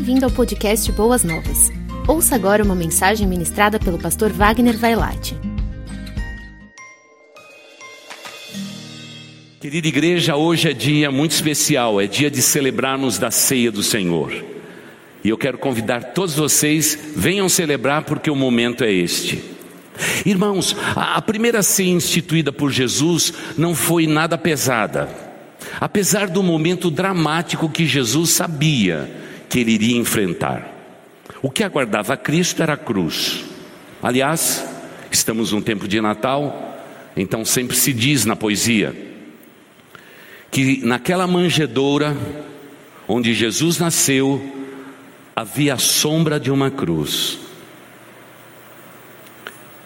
Bem-vindo ao podcast Boas Novas. Ouça agora uma mensagem ministrada pelo pastor Wagner Vailate. Querida igreja, hoje é dia muito especial, é dia de celebrarmos da ceia do Senhor. E eu quero convidar todos vocês, venham celebrar porque o momento é este. Irmãos, a primeira ceia instituída por Jesus não foi nada pesada. Apesar do momento dramático que Jesus sabia que ele iria enfrentar. O que aguardava Cristo era a cruz. Aliás, estamos num tempo de Natal, então sempre se diz na poesia que naquela manjedoura onde Jesus nasceu havia a sombra de uma cruz.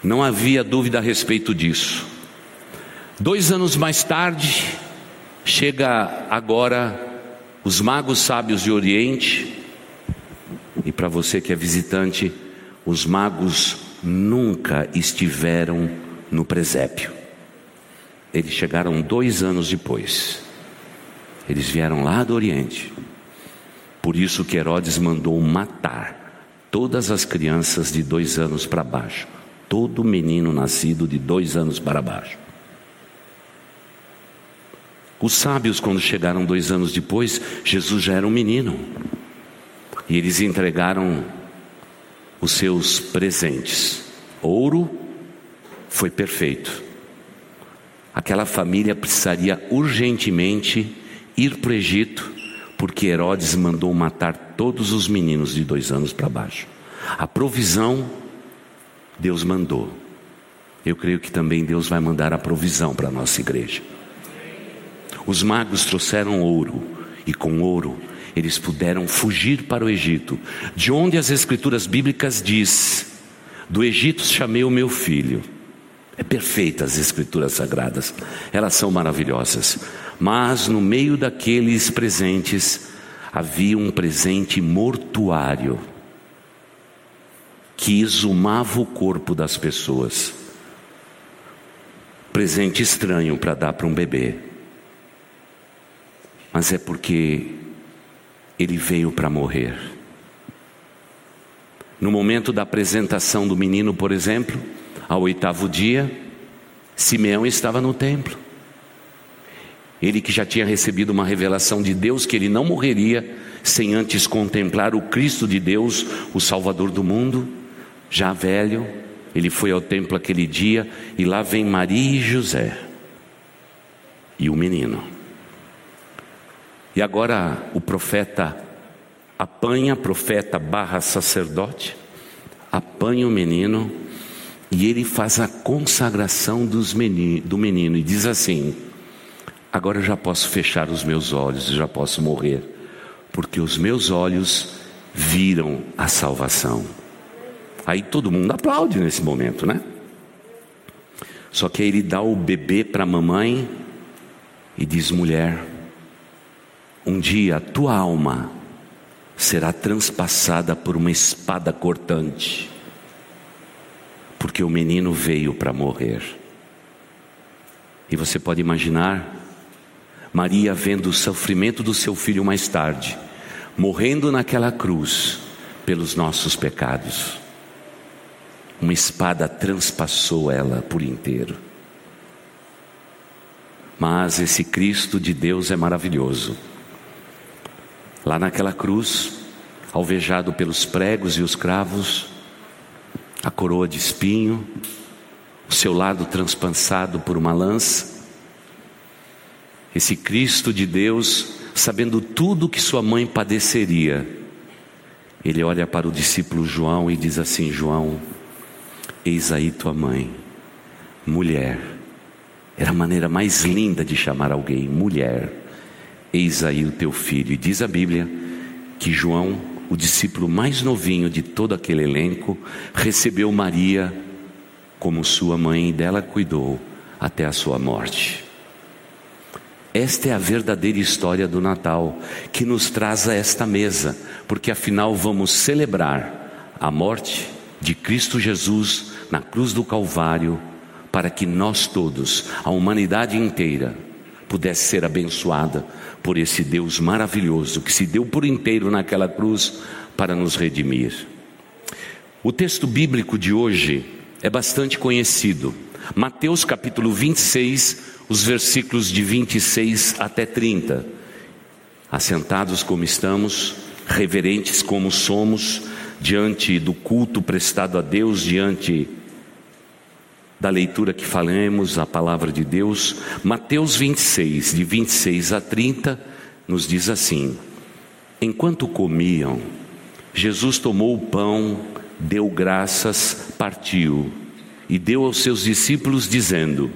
Não havia dúvida a respeito disso. Dois anos mais tarde, chega agora os magos sábios de Oriente, e para você que é visitante, os magos nunca estiveram no presépio. Eles chegaram dois anos depois. Eles vieram lá do Oriente. Por isso que Herodes mandou matar todas as crianças de dois anos para baixo. Todo menino nascido de dois anos para baixo. Os sábios, quando chegaram dois anos depois, Jesus já era um menino. E eles entregaram os seus presentes. Ouro foi perfeito. Aquela família precisaria urgentemente ir para o Egito, porque Herodes mandou matar todos os meninos de dois anos para baixo. A provisão, Deus mandou. Eu creio que também Deus vai mandar a provisão para a nossa igreja. Os magos trouxeram ouro, e com ouro eles puderam fugir para o Egito, de onde as escrituras bíblicas diz: Do Egito chamei o meu filho. É perfeita as escrituras sagradas, elas são maravilhosas. Mas no meio daqueles presentes havia um presente mortuário que exumava o corpo das pessoas. Presente estranho para dar para um bebê mas é porque ele veio para morrer. No momento da apresentação do menino, por exemplo, ao oitavo dia, Simeão estava no templo. Ele que já tinha recebido uma revelação de Deus que ele não morreria sem antes contemplar o Cristo de Deus, o Salvador do mundo, já velho, ele foi ao templo aquele dia e lá vem Maria e José e o menino. E agora o profeta apanha, profeta barra sacerdote, apanha o menino e ele faz a consagração menino, do menino e diz assim: Agora já posso fechar os meus olhos, já posso morrer, porque os meus olhos viram a salvação. Aí todo mundo aplaude nesse momento, né? Só que aí ele dá o bebê para a mamãe e diz: mulher, um dia a tua alma será transpassada por uma espada cortante, porque o menino veio para morrer. E você pode imaginar Maria vendo o sofrimento do seu filho mais tarde, morrendo naquela cruz pelos nossos pecados. Uma espada transpassou ela por inteiro. Mas esse Cristo de Deus é maravilhoso. Lá naquela cruz, alvejado pelos pregos e os cravos, a coroa de espinho, o seu lado transpassado por uma lança. Esse Cristo de Deus, sabendo tudo que sua mãe padeceria, ele olha para o discípulo João e diz assim: João, eis aí tua mãe, mulher. Era a maneira mais linda de chamar alguém, mulher. Eis aí o teu filho. E diz a Bíblia que João, o discípulo mais novinho de todo aquele elenco, recebeu Maria como sua mãe e dela cuidou até a sua morte. Esta é a verdadeira história do Natal que nos traz a esta mesa, porque afinal vamos celebrar a morte de Cristo Jesus na cruz do Calvário, para que nós todos, a humanidade inteira, pudesse ser abençoada por esse Deus maravilhoso que se deu por inteiro naquela cruz para nos redimir. O texto bíblico de hoje é bastante conhecido. Mateus capítulo 26, os versículos de 26 até 30. Assentados como estamos, reverentes como somos, diante do culto prestado a Deus, diante da leitura que falamos, a palavra de Deus, Mateus 26, de 26 a 30, nos diz assim: Enquanto comiam, Jesus tomou o pão, deu graças, partiu e deu aos seus discípulos, dizendo: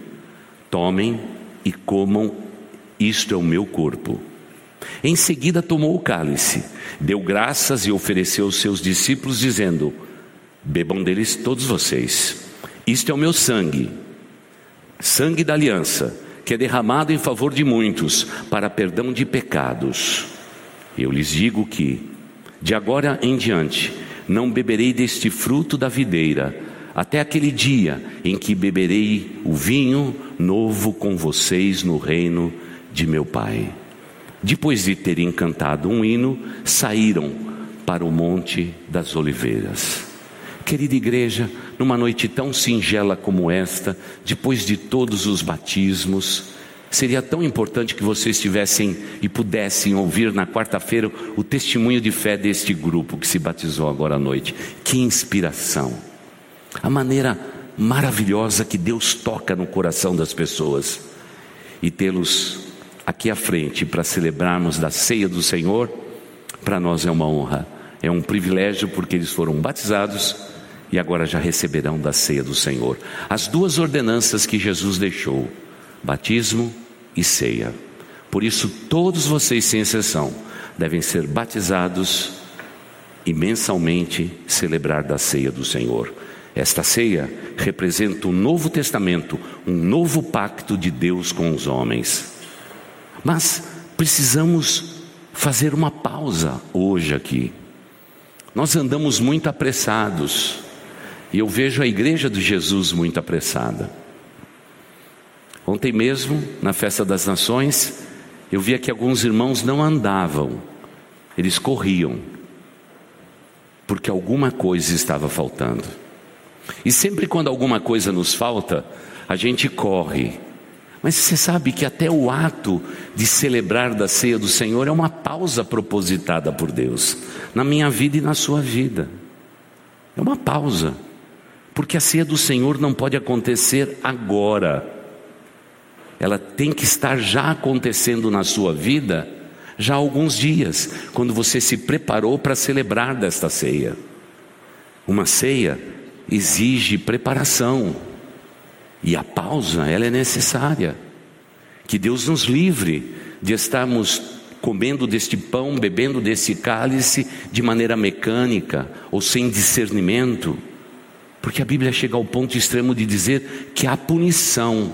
Tomem e comam, isto é o meu corpo. Em seguida tomou o cálice, deu graças e ofereceu aos seus discípulos, dizendo: Bebam deles todos vocês. Isto é o meu sangue, sangue da aliança, que é derramado em favor de muitos, para perdão de pecados. Eu lhes digo que, de agora em diante, não beberei deste fruto da videira, até aquele dia em que beberei o vinho novo com vocês no reino de meu Pai. Depois de terem cantado um hino, saíram para o Monte das Oliveiras. Querida igreja, numa noite tão singela como esta, depois de todos os batismos, seria tão importante que vocês tivessem e pudessem ouvir na quarta-feira o testemunho de fé deste grupo que se batizou agora à noite. Que inspiração! A maneira maravilhosa que Deus toca no coração das pessoas e tê-los aqui à frente para celebrarmos da ceia do Senhor, para nós é uma honra, é um privilégio porque eles foram batizados e agora já receberão da ceia do Senhor. As duas ordenanças que Jesus deixou: batismo e ceia. Por isso, todos vocês, sem exceção, devem ser batizados e mensalmente celebrar da ceia do Senhor. Esta ceia representa o um Novo Testamento, um novo pacto de Deus com os homens. Mas precisamos fazer uma pausa hoje aqui. Nós andamos muito apressados. E eu vejo a igreja de Jesus muito apressada. Ontem mesmo, na festa das nações, eu via que alguns irmãos não andavam, eles corriam, porque alguma coisa estava faltando. E sempre quando alguma coisa nos falta, a gente corre. Mas você sabe que até o ato de celebrar da ceia do Senhor é uma pausa propositada por Deus, na minha vida e na sua vida. É uma pausa. Porque a ceia do Senhor não pode acontecer agora. Ela tem que estar já acontecendo na sua vida já há alguns dias, quando você se preparou para celebrar desta ceia. Uma ceia exige preparação. E a pausa, ela é necessária. Que Deus nos livre de estarmos comendo deste pão, bebendo desse cálice de maneira mecânica ou sem discernimento. Porque a Bíblia chega ao ponto extremo de dizer que há punição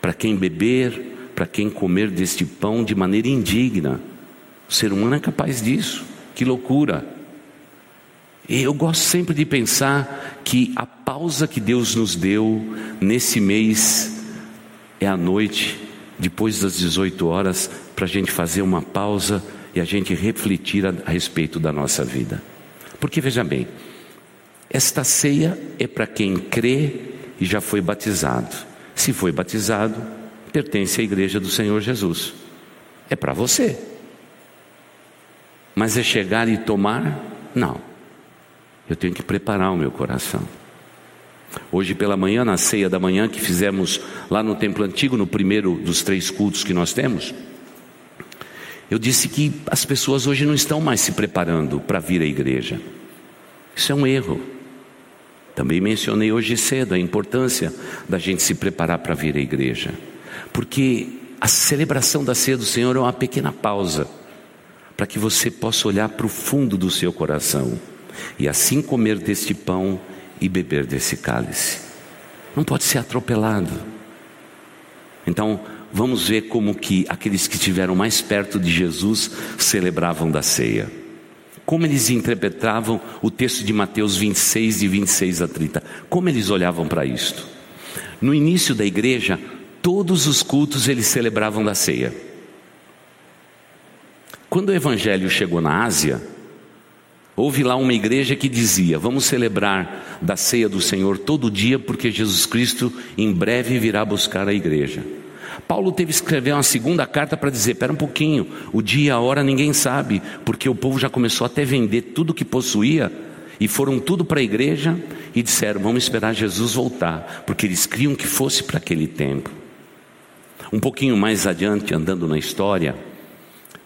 para quem beber, para quem comer deste pão de maneira indigna. O ser humano é capaz disso. Que loucura! E eu gosto sempre de pensar que a pausa que Deus nos deu nesse mês é a noite, depois das 18 horas, para a gente fazer uma pausa e a gente refletir a, a respeito da nossa vida. Porque veja bem, esta ceia é para quem crê e já foi batizado. Se foi batizado, pertence à igreja do Senhor Jesus. É para você. Mas é chegar e tomar? Não. Eu tenho que preparar o meu coração. Hoje pela manhã, na ceia da manhã que fizemos lá no templo antigo, no primeiro dos três cultos que nós temos, eu disse que as pessoas hoje não estão mais se preparando para vir à igreja. Isso é um erro. Também mencionei hoje cedo a importância da gente se preparar para vir à igreja, porque a celebração da ceia do Senhor é uma pequena pausa para que você possa olhar para o fundo do seu coração e assim comer deste pão e beber desse cálice. Não pode ser atropelado. Então, vamos ver como que aqueles que estiveram mais perto de Jesus celebravam da ceia como eles interpretavam o texto de Mateus 26, de 26 a 30, como eles olhavam para isto. No início da igreja, todos os cultos eles celebravam da ceia. Quando o evangelho chegou na Ásia, Houve lá uma igreja que dizia: Vamos celebrar da ceia do Senhor todo dia, porque Jesus Cristo em breve virá buscar a igreja. Paulo teve que escrever uma segunda carta para dizer: Espera um pouquinho, o dia, a hora ninguém sabe, porque o povo já começou até vender tudo que possuía e foram tudo para a igreja e disseram: Vamos esperar Jesus voltar, porque eles criam que fosse para aquele tempo. Um pouquinho mais adiante, andando na história,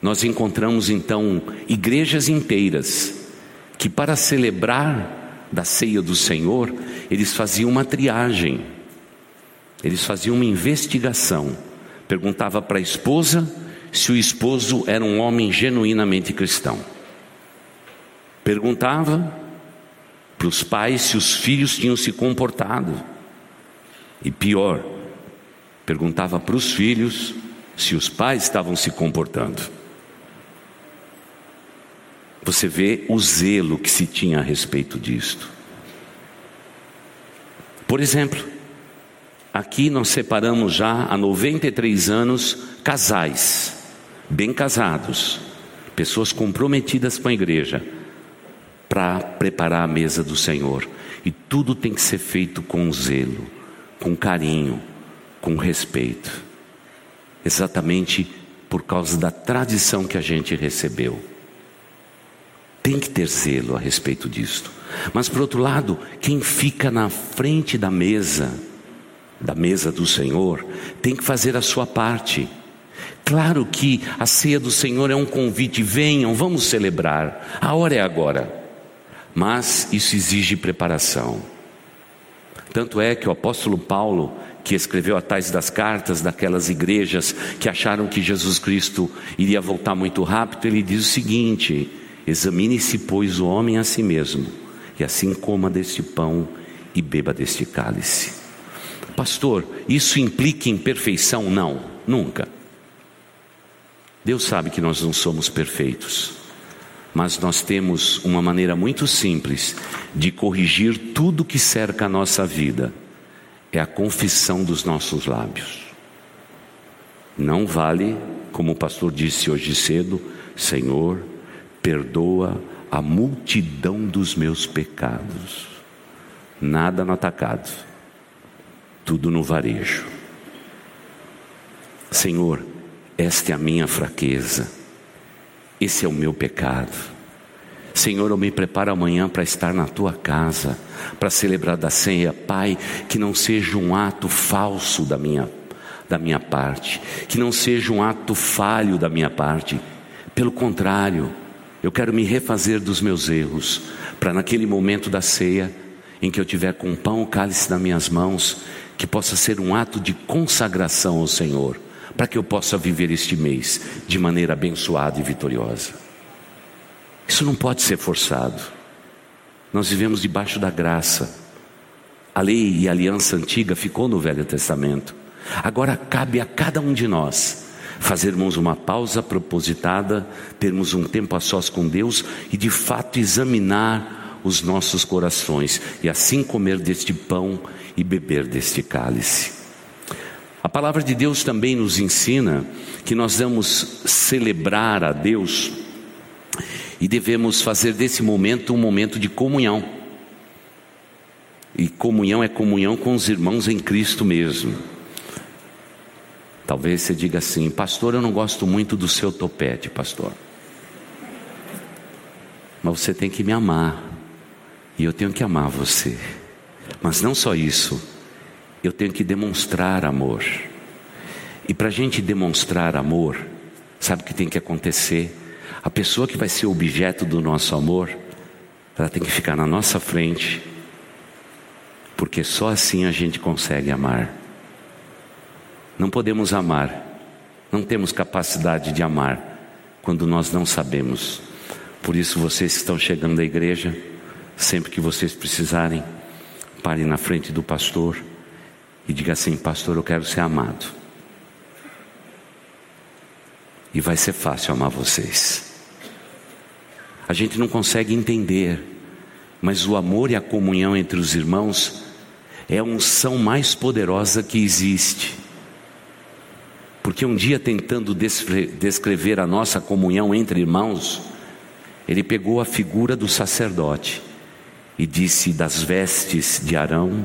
nós encontramos então igrejas inteiras que, para celebrar da ceia do Senhor, eles faziam uma triagem, eles faziam uma investigação. Perguntava para a esposa se o esposo era um homem genuinamente cristão. Perguntava para os pais se os filhos tinham se comportado. E pior, perguntava para os filhos se os pais estavam se comportando. Você vê o zelo que se tinha a respeito disto. Por exemplo, aqui nós separamos já há 93 anos casais, bem casados, pessoas comprometidas com a igreja para preparar a mesa do Senhor. E tudo tem que ser feito com zelo, com carinho, com respeito. Exatamente por causa da tradição que a gente recebeu. Tem que ter zelo a respeito disto. Mas por outro lado, quem fica na frente da mesa, da mesa do Senhor, tem que fazer a sua parte. Claro que a ceia do Senhor é um convite, venham, vamos celebrar. A hora é agora mas isso exige preparação. Tanto é que o apóstolo Paulo, que escreveu a tais das cartas daquelas igrejas que acharam que Jesus Cristo iria voltar muito rápido, ele diz o seguinte: examine-se, pois, o homem a si mesmo, e assim coma deste pão e beba deste cálice. Pastor, isso implica em perfeição? Não, nunca. Deus sabe que nós não somos perfeitos mas nós temos uma maneira muito simples de corrigir tudo que cerca a nossa vida: é a confissão dos nossos lábios. Não vale, como o pastor disse hoje cedo, Senhor, perdoa a multidão dos meus pecados. Nada no atacado, tudo no varejo. Senhor, esta é a minha fraqueza esse é o meu pecado. Senhor, eu me preparo amanhã para estar na tua casa, para celebrar da ceia. Pai, que não seja um ato falso da minha, da minha parte, que não seja um ato falho da minha parte. Pelo contrário, eu quero me refazer dos meus erros, para naquele momento da ceia, em que eu tiver com o pão o cálice nas minhas mãos, que possa ser um ato de consagração ao Senhor para que eu possa viver este mês de maneira abençoada e vitoriosa. Isso não pode ser forçado. Nós vivemos debaixo da graça. A lei e a aliança antiga ficou no Velho Testamento. Agora cabe a cada um de nós fazermos uma pausa propositada, termos um tempo a sós com Deus e de fato examinar os nossos corações e assim comer deste pão e beber deste cálice. A palavra de Deus também nos ensina que nós vamos celebrar a Deus e devemos fazer desse momento um momento de comunhão. E comunhão é comunhão com os irmãos em Cristo mesmo. Talvez você diga assim, pastor, eu não gosto muito do seu topete, pastor. Mas você tem que me amar, e eu tenho que amar você. Mas não só isso, eu tenho que demonstrar amor. E para a gente demonstrar amor, sabe o que tem que acontecer? A pessoa que vai ser objeto do nosso amor, ela tem que ficar na nossa frente, porque só assim a gente consegue amar. Não podemos amar, não temos capacidade de amar quando nós não sabemos. Por isso, vocês que estão chegando à igreja, sempre que vocês precisarem, parem na frente do pastor e diga assim: Pastor, eu quero ser amado. E vai ser fácil amar vocês. A gente não consegue entender, mas o amor e a comunhão entre os irmãos é a unção mais poderosa que existe. Porque um dia, tentando descrever a nossa comunhão entre irmãos, ele pegou a figura do sacerdote e disse das vestes de Arão,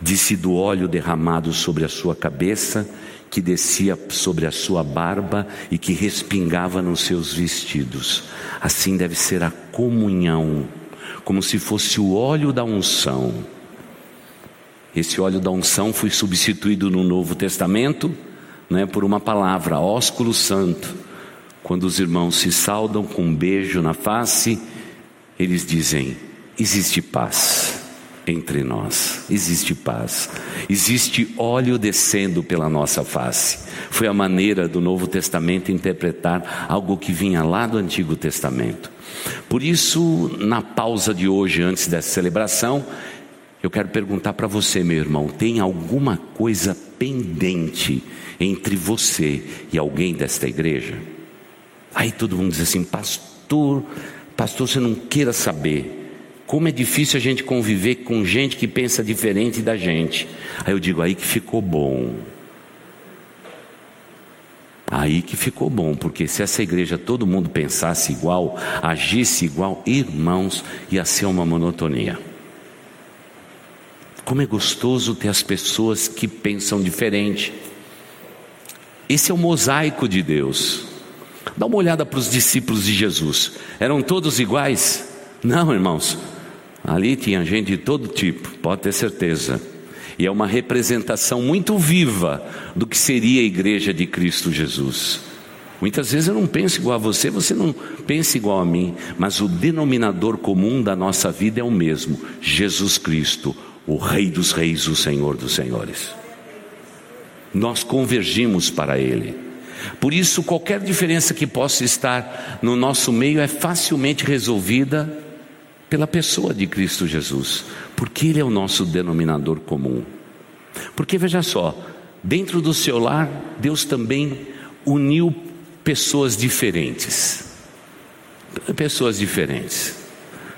disse do óleo derramado sobre a sua cabeça, que descia sobre a sua barba e que respingava nos seus vestidos. Assim deve ser a comunhão, como se fosse o óleo da unção. Esse óleo da unção foi substituído no Novo Testamento né, por uma palavra, ósculo santo. Quando os irmãos se saudam com um beijo na face, eles dizem: existe paz entre nós, existe paz, existe óleo descendo pela nossa face. Foi a maneira do Novo Testamento interpretar algo que vinha lá do Antigo Testamento. Por isso, na pausa de hoje, antes dessa celebração, eu quero perguntar para você, meu irmão: tem alguma coisa pendente entre você e alguém desta igreja? Aí todo mundo diz assim, pastor, pastor, você não queira saber. Como é difícil a gente conviver com gente que pensa diferente da gente. Aí eu digo, aí que ficou bom. Aí que ficou bom, porque se essa igreja todo mundo pensasse igual, agisse igual, irmãos, ia ser uma monotonia. Como é gostoso ter as pessoas que pensam diferente. Esse é o mosaico de Deus. Dá uma olhada para os discípulos de Jesus. Eram todos iguais? Não, irmãos. Ali tinha gente de todo tipo, pode ter certeza. E é uma representação muito viva do que seria a igreja de Cristo Jesus. Muitas vezes eu não penso igual a você, você não pensa igual a mim, mas o denominador comum da nossa vida é o mesmo: Jesus Cristo, o Rei dos Reis, o Senhor dos Senhores. Nós convergimos para Ele. Por isso, qualquer diferença que possa estar no nosso meio é facilmente resolvida pela pessoa de Cristo Jesus, porque Ele é o nosso denominador comum. Porque veja só, dentro do seu lar, Deus também uniu pessoas diferentes. Pessoas diferentes.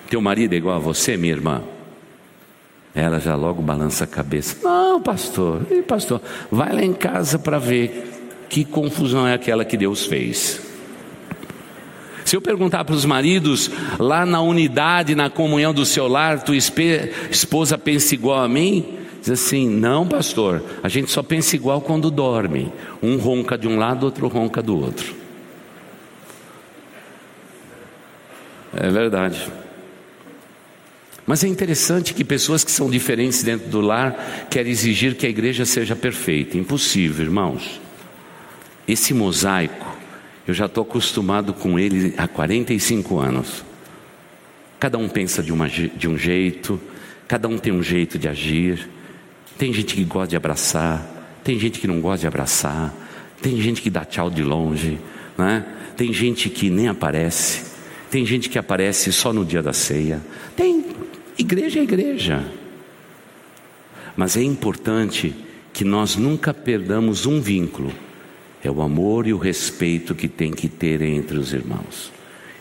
Teu marido é igual a você, minha irmã? Ela já logo balança a cabeça. Não, pastor, e pastor, vai lá em casa para ver que confusão é aquela que Deus fez. Se eu perguntar para os maridos, lá na unidade, na comunhão do seu lar, tua esposa pensa igual a mim? Diz assim: não, pastor, a gente só pensa igual quando dorme. Um ronca de um lado, outro ronca do outro. É verdade. Mas é interessante que pessoas que são diferentes dentro do lar querem exigir que a igreja seja perfeita. Impossível, irmãos. Esse mosaico eu já estou acostumado com ele há 45 anos. Cada um pensa de, uma, de um jeito, cada um tem um jeito de agir. Tem gente que gosta de abraçar, tem gente que não gosta de abraçar, tem gente que dá tchau de longe, né? tem gente que nem aparece, tem gente que aparece só no dia da ceia. Tem igreja é igreja. Mas é importante que nós nunca perdamos um vínculo é o amor e o respeito que tem que ter entre os irmãos.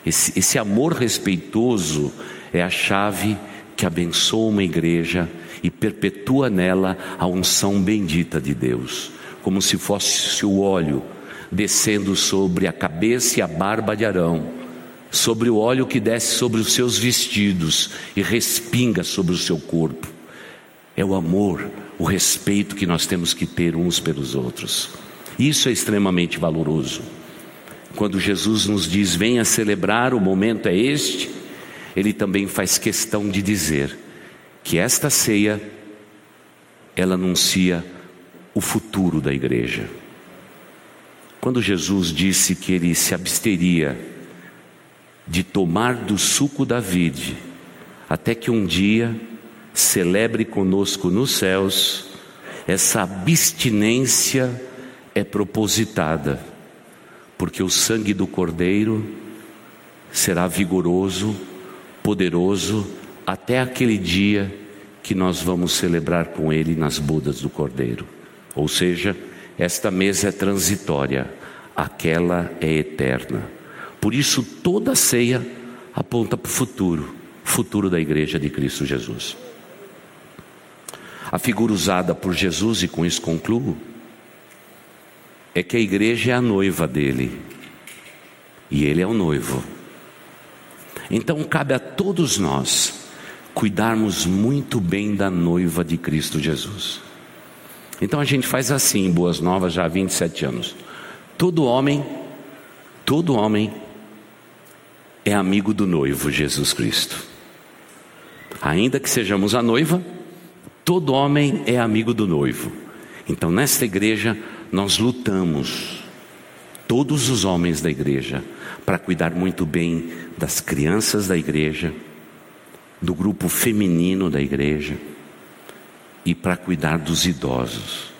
Esse, esse amor respeitoso é a chave que abençoa uma igreja e perpetua nela a unção bendita de Deus, como se fosse o óleo descendo sobre a cabeça e a barba de Arão, sobre o óleo que desce sobre os seus vestidos e respinga sobre o seu corpo. É o amor, o respeito que nós temos que ter uns pelos outros. Isso é extremamente valoroso. Quando Jesus nos diz, venha celebrar, o momento é este, ele também faz questão de dizer que esta ceia, ela anuncia o futuro da igreja. Quando Jesus disse que ele se absteria de tomar do suco da vide, até que um dia celebre conosco nos céus essa abstinência é propositada, porque o sangue do Cordeiro será vigoroso, poderoso, até aquele dia que nós vamos celebrar com Ele nas bodas do Cordeiro. Ou seja, esta mesa é transitória, aquela é eterna. Por isso, toda ceia aponta para o futuro, futuro da igreja de Cristo Jesus. A figura usada por Jesus, e com isso concluo, é que a igreja é a noiva dele e ele é o noivo. Então cabe a todos nós cuidarmos muito bem da noiva de Cristo Jesus. Então a gente faz assim Boas Novas já há 27 anos. Todo homem, todo homem é amigo do noivo Jesus Cristo. Ainda que sejamos a noiva, todo homem é amigo do noivo. Então nesta igreja nós lutamos, todos os homens da igreja, para cuidar muito bem das crianças da igreja, do grupo feminino da igreja e para cuidar dos idosos,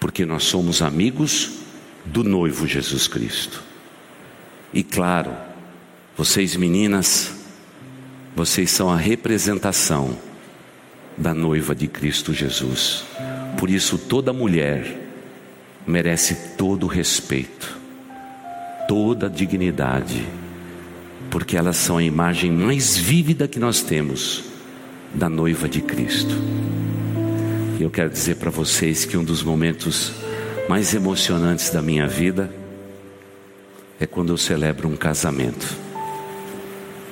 porque nós somos amigos do noivo Jesus Cristo. E claro, vocês meninas, vocês são a representação da noiva de Cristo Jesus. Por isso, toda mulher merece todo o respeito, toda a dignidade porque elas são a imagem mais vívida que nós temos da noiva de Cristo. E eu quero dizer para vocês que um dos momentos mais emocionantes da minha vida é quando eu celebro um casamento.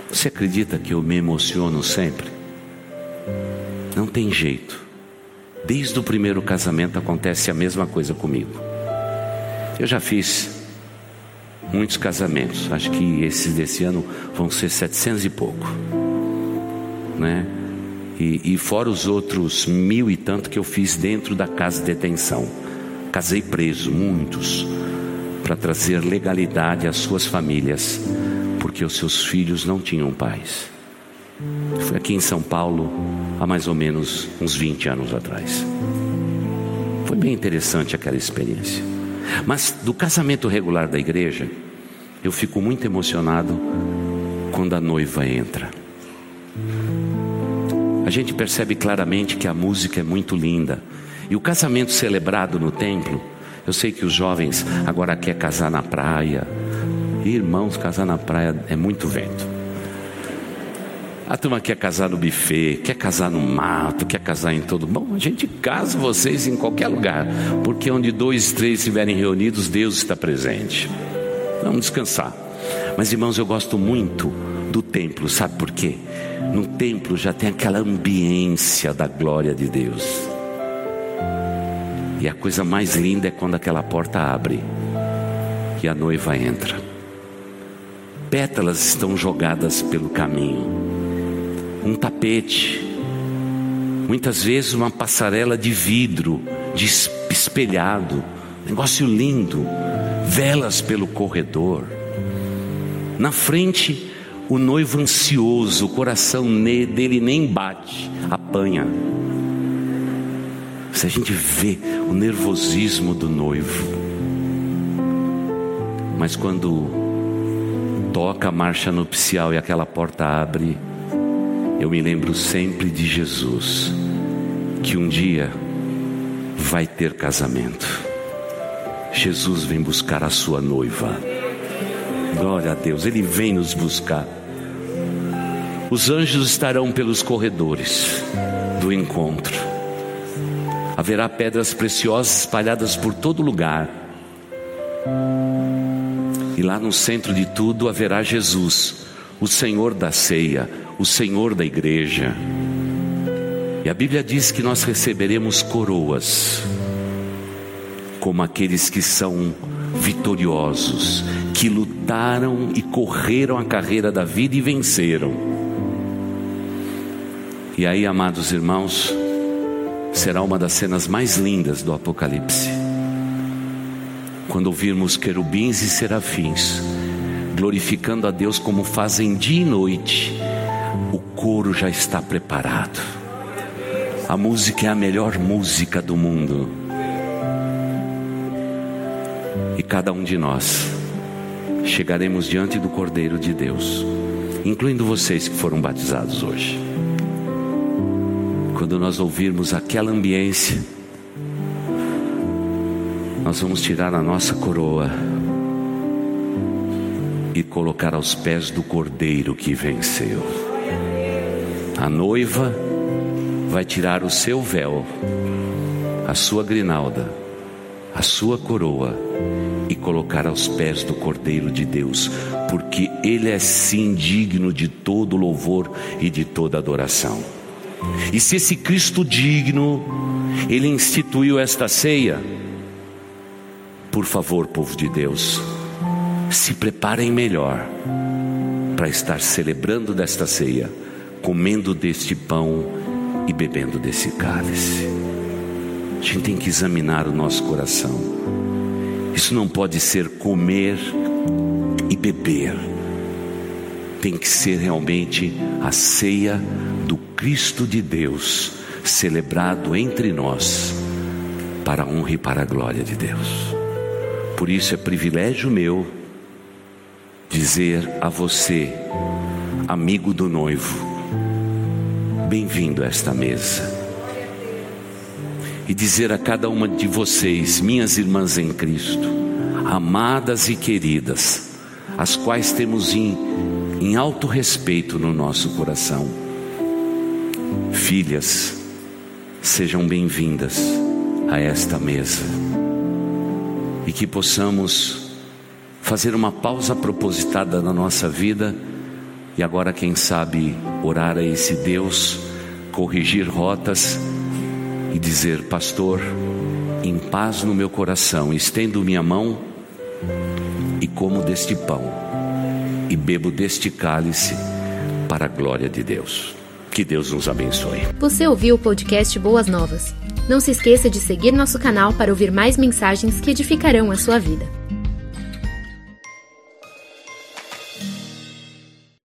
Você acredita que eu me emociono sempre? Não tem jeito. Desde o primeiro casamento acontece a mesma coisa comigo. Eu já fiz muitos casamentos. Acho que esses desse ano vão ser 700 e pouco, né? E, e fora os outros mil e tanto que eu fiz dentro da casa de detenção. Casei preso, muitos, para trazer legalidade às suas famílias, porque os seus filhos não tinham pais. Foi aqui em São Paulo há mais ou menos uns 20 anos atrás. Foi bem interessante aquela experiência. Mas do casamento regular da igreja, eu fico muito emocionado quando a noiva entra. A gente percebe claramente que a música é muito linda. E o casamento celebrado no templo, eu sei que os jovens agora querem casar na praia. Irmãos, casar na praia é muito vento. A turma quer casar no buffet, quer casar no mato, quer casar em todo. Bom, a gente casa vocês em qualquer lugar, porque onde dois, três estiverem reunidos, Deus está presente. Vamos descansar. Mas irmãos, eu gosto muito do templo, sabe por quê? No templo já tem aquela ambiência da glória de Deus. E a coisa mais linda é quando aquela porta abre e a noiva entra. Pétalas estão jogadas pelo caminho um tapete, muitas vezes uma passarela de vidro, de espelhado, negócio lindo, velas pelo corredor. Na frente, o noivo ansioso, o coração dele nem bate, apanha. Se a gente vê o nervosismo do noivo, mas quando toca a marcha nupcial e aquela porta abre, eu me lembro sempre de Jesus, que um dia vai ter casamento. Jesus vem buscar a sua noiva. Glória a Deus, Ele vem nos buscar. Os anjos estarão pelos corredores do encontro. Haverá pedras preciosas espalhadas por todo lugar. E lá no centro de tudo haverá Jesus, o Senhor da ceia, o Senhor da igreja. E a Bíblia diz que nós receberemos coroas, como aqueles que são vitoriosos, que lutaram e correram a carreira da vida e venceram. E aí, amados irmãos, será uma das cenas mais lindas do Apocalipse. Quando ouvirmos querubins e serafins glorificando a Deus como fazem dia e noite, o coro já está preparado. A música é a melhor música do mundo. E cada um de nós chegaremos diante do Cordeiro de Deus, incluindo vocês que foram batizados hoje. Quando nós ouvirmos aquela ambiência, nós vamos tirar a nossa coroa e colocar aos pés do Cordeiro que venceu. A noiva vai tirar o seu véu, a sua grinalda, a sua coroa e colocar aos pés do Cordeiro de Deus, porque Ele é sim digno de todo louvor e de toda adoração. E se esse Cristo digno, Ele instituiu esta ceia, por favor, povo de Deus, se preparem melhor para estar celebrando desta ceia, comendo deste pão e bebendo desse cálice. A gente tem que examinar o nosso coração. Isso não pode ser comer e beber. Tem que ser realmente a ceia do Cristo de Deus, celebrado entre nós, para a honra e para a glória de Deus. Por isso é privilégio meu dizer a você, amigo do noivo, bem-vindo a esta mesa. E dizer a cada uma de vocês, minhas irmãs em Cristo, amadas e queridas, as quais temos em, em alto respeito no nosso coração, filhas, sejam bem-vindas a esta mesa e que possamos fazer uma pausa propositada na nossa vida e agora, quem sabe, orar a esse Deus, corrigir rotas e dizer: Pastor, em paz no meu coração, estendo minha mão e como deste pão e bebo deste cálice para a glória de Deus. Que Deus nos abençoe. Você ouviu o podcast Boas Novas? Não se esqueça de seguir nosso canal para ouvir mais mensagens que edificarão a sua vida.